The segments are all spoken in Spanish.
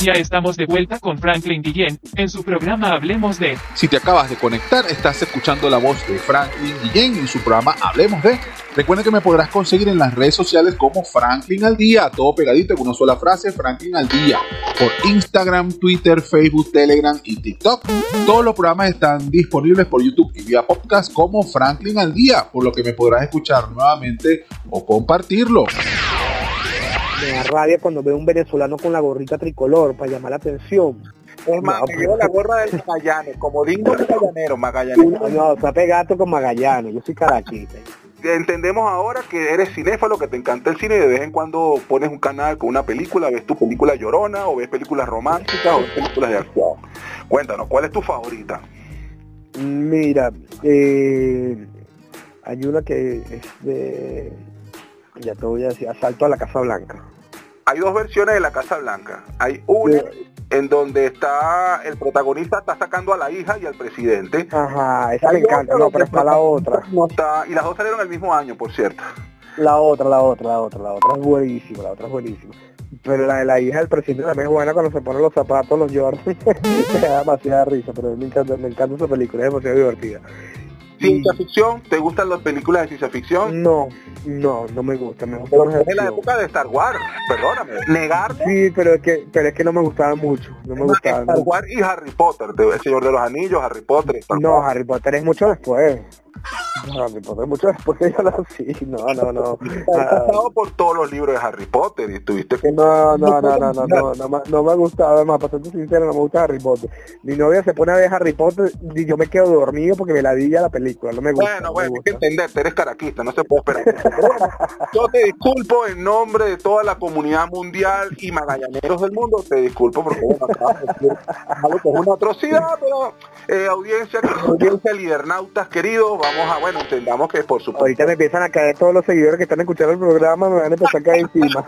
Ya estamos de vuelta con Franklin Guillén en su programa Hablemos de. Si te acabas de conectar, estás escuchando la voz de Franklin Guillén en su programa Hablemos de. Recuerda que me podrás conseguir en las redes sociales como Franklin al Día, todo pegadito en una sola frase, Franklin al Día, por Instagram, Twitter, Facebook, Telegram y TikTok. Todos los programas están disponibles por YouTube y vía podcast como Franklin al Día, por lo que me podrás escuchar nuevamente o compartirlo. Me da rabia cuando veo un venezolano con la gorrita tricolor para llamar la atención. Es más, No, me pues. llevo la gorra del Magallanes, como digo magallanero, magallanero. No, no, está pegado con Magallanes, yo soy caraquita. Entendemos ahora que eres cinéfalo, que te encanta el cine y de vez en cuando pones un canal con una película, ves tu película llorona, o ves películas románticas, o ves películas de acción. Cuéntanos, ¿cuál es tu favorita? Mira, eh, hay una que es de, ya te voy a decir, Asalto a la Casa Blanca. Hay dos versiones de La Casa Blanca. Hay una en donde está el protagonista está sacando a la hija y al presidente. Ajá, esa me encanta, no, pero está la otra. No está, y las dos salieron el mismo año, por cierto. La otra, la otra, la otra, la otra es buenísima, la otra es buenísima. Pero la de la hija del presidente también es buena cuando se ponen los zapatos, los Jordan. me da demasiada risa, pero me encanta, me encanta esa película, es demasiado divertida. Ciencia ficción, ¿te gustan las películas de ciencia ficción? No, no, no me gusta, me gusta más Es de la época de Star Wars, perdóname. Negarlo Sí, pero es que, pero es que no me gustaba mucho, no me gustaba. Star Wars y Harry Potter, El Señor de los Anillos, Harry Potter. Star No. Harry Potter es mucho después. Harry Potter es mucho después que yo nací. No, no, no. Has Ah, pasado por todos los libros de Harry Potter y tuviste que... No, no, no, no, no, no, no, me- no me gusta, además, para ser sincero, no me gusta Harry Potter. Mi novia se pone a ver Harry Potter y yo me quedo dormido porque me la di ya la película, no me gusta. Bueno, no bueno, me hay que entenderte, eres caraquista, no se puede esperar. Yo te disculpo en nombre de toda la comunidad mundial y magallaneros del mundo, te disculpo porque bueno, acabas de decir algo que es una atrocidad, pero eh, audiencia, audiencia, lidernautas queridos, vamos a, bueno, entendamos que por supuesto... Ahorita me empiezan a caer todos los seguidores que están escuchando el programa, me van a empezar a caer encima.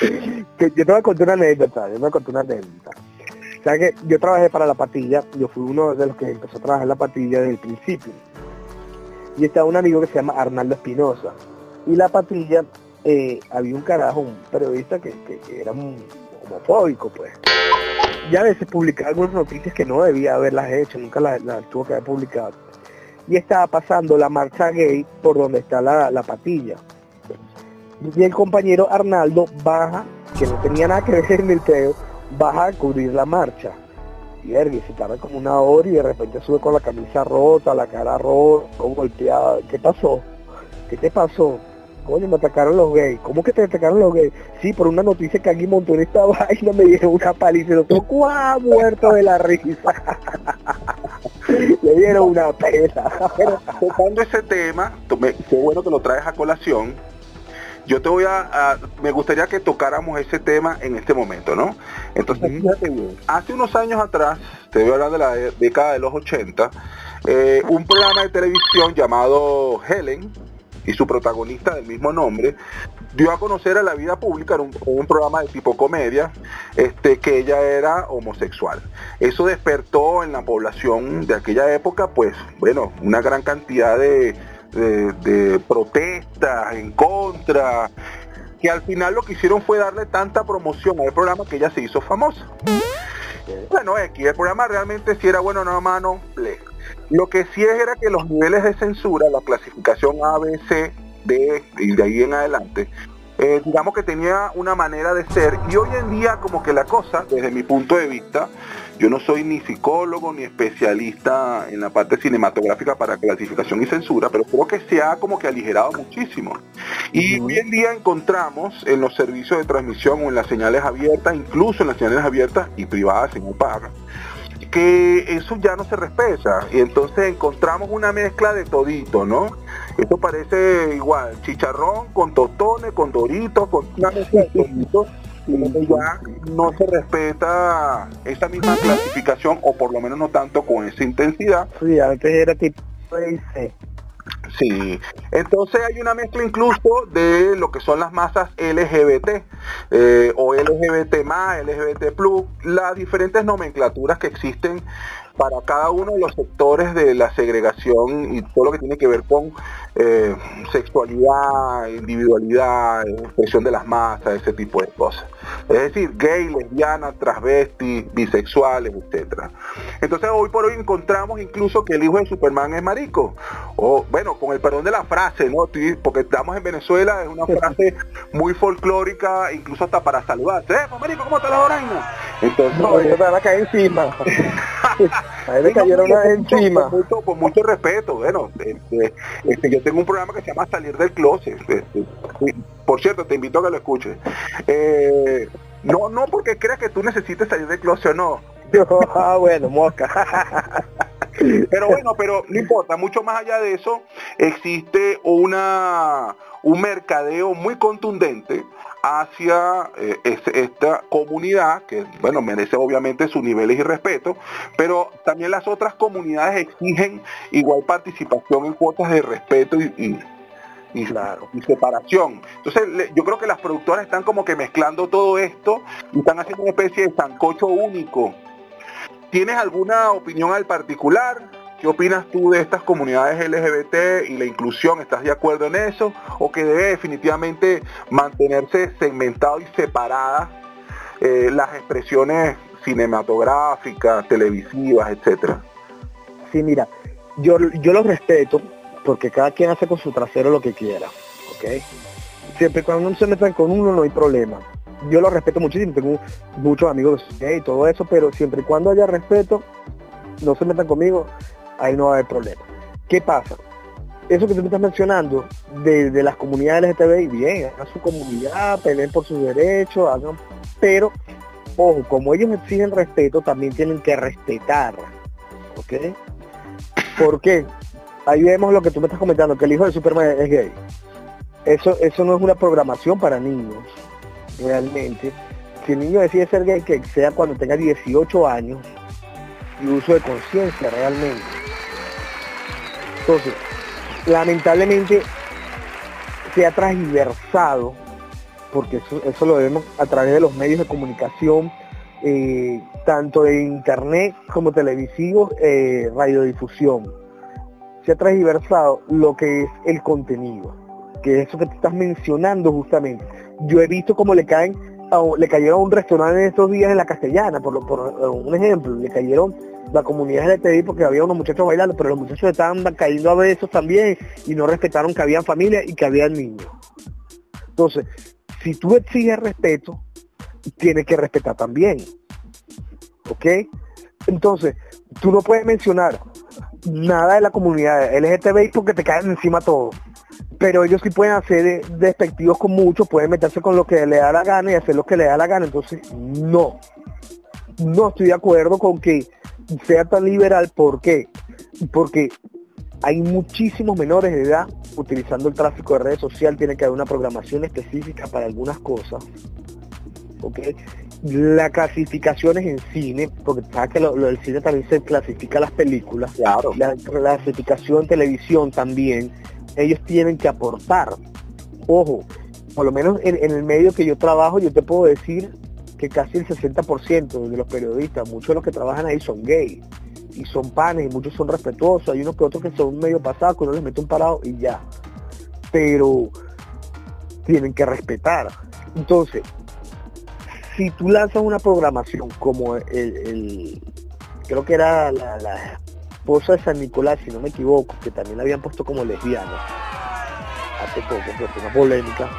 que yo te voy a contar una anécdota, yo te voy a contar una anécdota. O sea que yo trabajé para la patilla, yo fui uno de los que empezó a trabajar la patilla desde el principio. Y estaba un amigo que se llama Arnaldo Espinosa. Y la patilla, eh, había un carajo, un periodista que, que- que era un homofóbico, pues. Y a veces publicaba algunas noticias que no debía haberlas hecho, nunca las, las tuvo que haber publicado. Y estaba pasando la marcha gay por donde está la, la patilla. Y el compañero Arnaldo baja, que no tenía nada que ver en el peo, baja a cubrir la marcha. Y verga, y se tarda como una hora y de repente sube con la camisa rota, la cara rota, todo golpeada. ¿Qué pasó? ¿Qué te pasó? Coño, me atacaron los gays. ¿Cómo que te atacaron los gays? Sí, por una noticia que aquí montó en esta vaina me dieron una paliza y nosotros, ¡guau! muerto de la risa. Le dieron una. Bueno, tocando ese tema, tú me- qué bueno que lo traes a colación. Yo te voy a, a- me gustaría que tocáramos ese tema en este momento, ¿no? Entonces, Ujú. fíjate bien, hace unos años atrás, te voy a hablar de la década de los 80, eh, un programa de televisión llamado Helen y su protagonista del mismo nombre dio a conocer a la vida pública, era un, un programa de tipo comedia, este, que ella era homosexual. Eso despertó en la población de aquella época, pues, bueno, una gran cantidad de, de- de protestas en contra, que al final lo que hicieron fue darle tanta promoción al programa que ella se hizo famosa. Bueno, X, el programa realmente si era bueno, no mano. Lo que sí es era que los niveles de censura, la clasificación A, B, C, D y de ahí en adelante, eh, digamos que tenía una manera de ser y hoy en día como que la cosa, desde mi punto de vista, yo no soy ni psicólogo ni especialista en la parte cinematográfica para clasificación y censura, pero creo que se ha como que aligerado muchísimo. Y hoy en día encontramos en los servicios de transmisión o en las señales abiertas, incluso en las señales abiertas y privadas, señal paga, que eso ya no se respeta. Y entonces encontramos una mezcla de todito, ¿no? Esto parece igual, chicharrón con tostones, con doritos, con una mezcla de toditos. Y ya no se respeta esa misma clasificación, o por lo menos no tanto con esa intensidad. Sí, antes era tipo. Sí, entonces hay una mezcla incluso de lo que son las masas LGBT eh, o LGBT más, LGBT plus, las diferentes nomenclaturas que existen para cada uno de los sectores de la segregación y todo lo que tiene que ver con eh, sexualidad, individualidad, expresión de las masas, ese tipo de cosas. Es decir, gay, lesbiana, transvesti, bisexuales, etcétera. Entonces hoy por hoy encontramos incluso que el hijo de Superman es marico. O bueno, con el perdón de la frase, ¿no? Porque estamos en Venezuela, es una frase muy folclórica, incluso hasta para saludarse. ¡Eh, marico, cómo está la oraina? Entonces, no, yo te van a caer encima. Ahí me cayeron una encima. Con mucho, respeto, bueno, este, este, yo tengo un programa que se llama Salir del Closet. Este, por cierto, te invito a que lo escuches. Eh, no, no porque creas que tú necesites salir del closet o no. ah, bueno, mosca. pero bueno, pero no importa, mucho más allá de eso, existe una un mercadeo muy contundente hacia eh, esta comunidad, que bueno, merece obviamente sus niveles y respeto, pero también las otras comunidades exigen igual participación en cuotas de respeto y, y, claro. y separación. Entonces yo creo que las productoras están como que mezclando todo esto y están haciendo una especie de sancocho único. ¿Tienes alguna opinión al particular? ¿Qué opinas tú de estas comunidades LGBT y la inclusión? ¿Estás de acuerdo en eso? ¿O que debe definitivamente mantenerse segmentado y separada eh, las expresiones cinematográficas, televisivas, etcétera? Sí, mira, yo, yo los respeto porque cada quien hace con su trasero lo que quiera, ¿ok? Siempre cuando no se metan con uno no hay problema. Yo lo respeto muchísimo, tengo muchos amigos y todo eso, pero siempre y cuando haya respeto, no se metan conmigo, ahí no va a haber problema. ¿Qué pasa? Eso que tú me estás mencionando de, las comunidades LGTBI, bien, hagan su comunidad, peleen por sus derechos, hagan, pero, ojo, como ellos exigen respeto, también tienen que respetar, ¿ok? ¿Por qué? Ahí vemos lo que tú me estás comentando, que el hijo de Superman es gay. Eso, eso no es una programación para niños, realmente. Si el niño decide ser gay, que sea cuando tenga 18 años y uso de conciencia realmente. Entonces, lamentablemente se ha transversado, porque eso, lo vemos a través de los medios de comunicación, eh, tanto de internet como televisivos, eh, radiodifusión. Se ha transversado lo que es el contenido, que es eso que tú estás mencionando justamente. Yo he visto cómo le caen, le cayeron a un restaurante en estos días en la castellana, por, por un ejemplo, le cayeron la comunidad LGTBI porque había unos muchachos bailando, pero los muchachos estaban cayendo a besos también y no respetaron que había familia y que había niños. Entonces, si tú exiges respeto, tienes que respetar también. ¿Ok? Entonces, tú no puedes mencionar nada de la comunidad LGTBI porque te caen encima todo. Pero ellos sí pueden hacer despectivos con muchos, pueden meterse con lo que le da la gana y hacer lo que le da la gana. Entonces, no. No estoy de acuerdo con que sea tan liberal, ¿por qué? Porque hay muchísimos menores de edad utilizando el tráfico de redes sociales, tiene que haber una programación específica para algunas cosas. ¿ok? Las clasificaciones en cine, porque sabes que lo, del cine también se clasifica las películas, claro. la clasificación en televisión también, ellos tienen que aportar. Ojo, por lo menos en el medio que yo trabajo, yo te puedo decir que casi el 60% de los periodistas, muchos de los que trabajan ahí son gays y son panes y muchos son respetuosos, hay unos que otros que son medio pasados, que uno les mete un parado y ya. Pero tienen que respetar. Entonces, si tú lanzas una programación como el, creo que era la, esposa de San Nicolás, si no me equivoco, que también la habían puesto como lesbiana hace poco, pero una polémica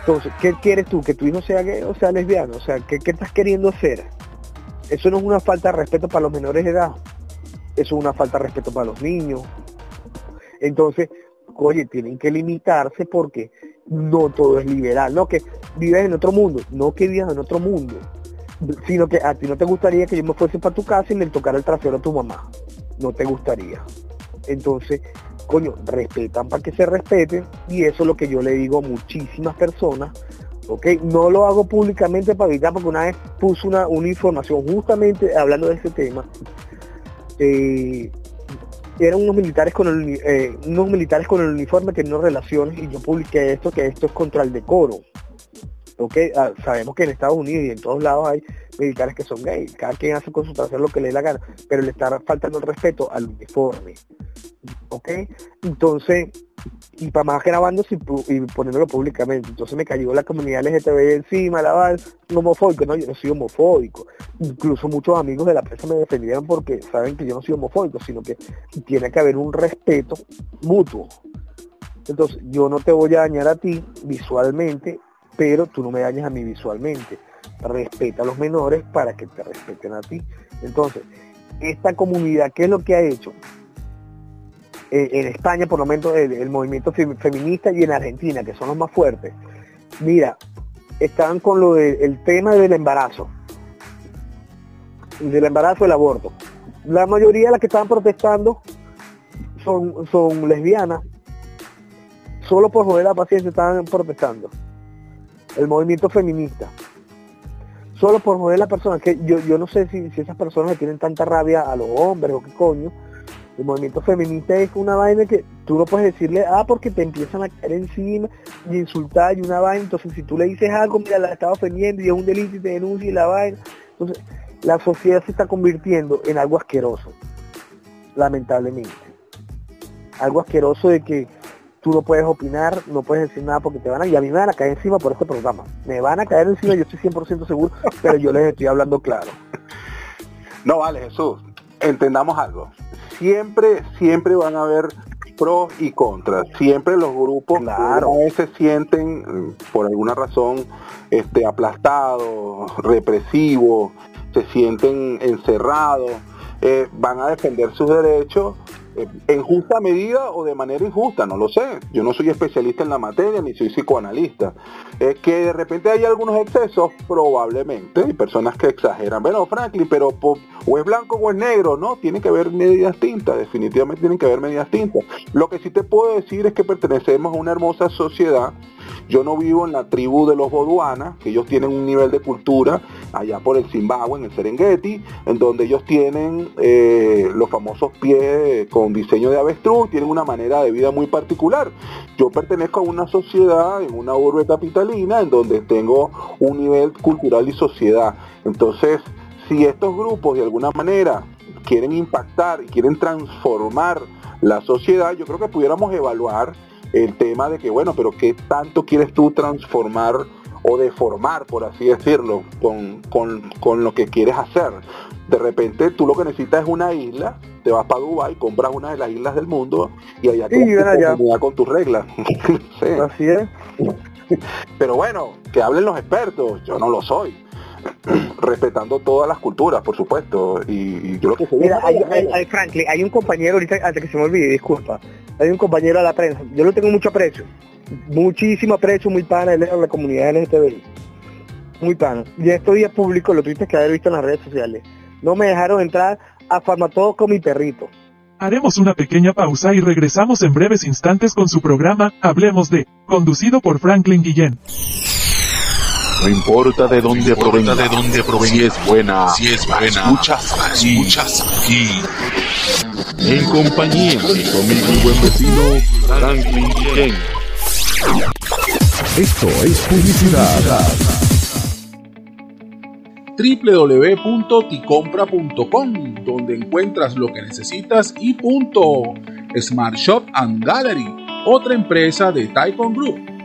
entonces, ¿qué quieres tú? ¿Que tu hijo sea gay o sea lesbiano? O sea, ¿qué, estás queriendo hacer? Eso no es una falta de respeto para los menores de edad. Eso es una falta de respeto para los niños. Entonces, oye, tienen que limitarse porque no todo es liberal. No que vives en otro mundo, no que vivas en otro mundo. Sino que a ti no te gustaría que yo me fuese para tu casa y le tocara el trasero a tu mamá. No te gustaría. Entonces, coño, respetan para que se respeten y eso es lo que yo le digo a muchísimas personas, ¿ok? No lo hago públicamente para evitar porque una vez puse una, una información justamente hablando de ese tema, eh, eran unos militares con el, eh, unos militares con el uniforme teniendo relaciones y yo publiqué esto, que esto es contra el decoro. Okay, ah, sabemos que en Estados Unidos y en todos lados hay militares que son gays, cada quien hace con su lo que le dé la gana, pero le está faltando el respeto al uniforme. ¿Ok? Entonces, y para más grabando y poniéndolo públicamente. Entonces me cayó la comunidad LGTB encima, la val, homofóbico, no, yo no soy homofóbico. Incluso muchos amigos de la prensa me defendieron porque saben que yo no soy homofóbico, sino que tiene que haber un respeto mutuo. Entonces, yo no te voy a dañar a ti visualmente pero tú no me dañas a mí visualmente. Respeta a los menores para que te respeten a ti. Entonces, esta comunidad, ¿qué es lo que ha hecho? Eh, en España, por lo menos, el, movimiento feminista y en Argentina, que son los más fuertes. Mira, están con lo del tema del embarazo. Del embarazo del aborto. La mayoría de las que estaban protestando son, lesbianas. Solo por joder la paciencia estaban protestando el movimiento feminista. Solo por joder a la persona, que yo, yo no sé si, esas personas le tienen tanta rabia a los hombres o qué coño. El movimiento feminista es una vaina que tú no puedes decirle, ah, porque te empiezan a caer encima y insultar y una vaina. Entonces, si tú le dices algo, mira, la está ofendiendo y es un delito y te denuncia y la vaina. Entonces, la sociedad se está convirtiendo en algo asqueroso, lamentablemente. Algo asqueroso de que tú no puedes opinar, no puedes decir nada porque te van a, y a mí me van a caer encima por este programa. Me van a caer encima, yo estoy 100% seguro, pero yo les estoy hablando claro. No vale, Jesús. Entendamos algo. Siempre, siempre van a haber pros y contras. Siempre los grupos claro. se sienten mm, por alguna razón este, aplastados, represivos, se sienten encerrados, eh, van a defender sus derechos en justa medida o de manera injusta, no lo sé. Yo no soy especialista en la materia ni soy psicoanalista. Es que de repente hay algunos excesos, probablemente, hay personas que exageran. Bueno, Franklin, pero o es blanco o es negro, no, tiene que haber medidas tintas, definitivamente tienen que haber medidas tintas. Lo que sí te puedo decir es que pertenecemos a una hermosa sociedad yo no vivo en la tribu de los Boduana, que ellos tienen un nivel de cultura allá por el Zimbabue, en el Serengeti, en donde ellos tienen eh, los famosos pies con diseño de avestruz, tienen una manera de vida muy particular. Yo pertenezco a una sociedad, en una urbe capitalina, en donde tengo un nivel cultural y sociedad. Entonces, si estos grupos de alguna manera quieren impactar y quieren transformar la sociedad, yo creo que pudiéramos evaluar el tema de que, bueno, pero ¿qué tanto quieres tú transformar o deformar, por así decirlo, con, con, lo que quieres hacer? De repente tú lo que necesitas es una isla, te vas para Dubái, compras una de las islas del mundo y allá con tus reglas. Así es. Pero bueno, que hablen los expertos, yo no lo soy. respetando todas las culturas, por supuesto. Y, yo lo que Mira, hay, hay, Franklin, hay un compañero ahorita, antes que se me olvide, disculpa, hay un compañero de la prensa, yo lo tengo mucho aprecio, muchísimo aprecio, muy pana, de la comunidad LGTBI, muy pana. Y estos días públicos lo tuviste que haber visto en las redes sociales. No me dejaron entrar a Farmatodo con mi perrito. Haremos una pequeña pausa y regresamos en breves instantes con su programa Hablemos de, conducido por Franklin Guillén. No importa de dónde provenga, de dónde provenga, si es buena, si es buena, escuchas aquí, escuchas aquí. En compañía de mi buen vecino Franklin Ken. Esto es publicidad www.ticompra.com, donde encuentras lo que necesitas y punto. Smart Shop and Gallery, otra empresa de Taikon Group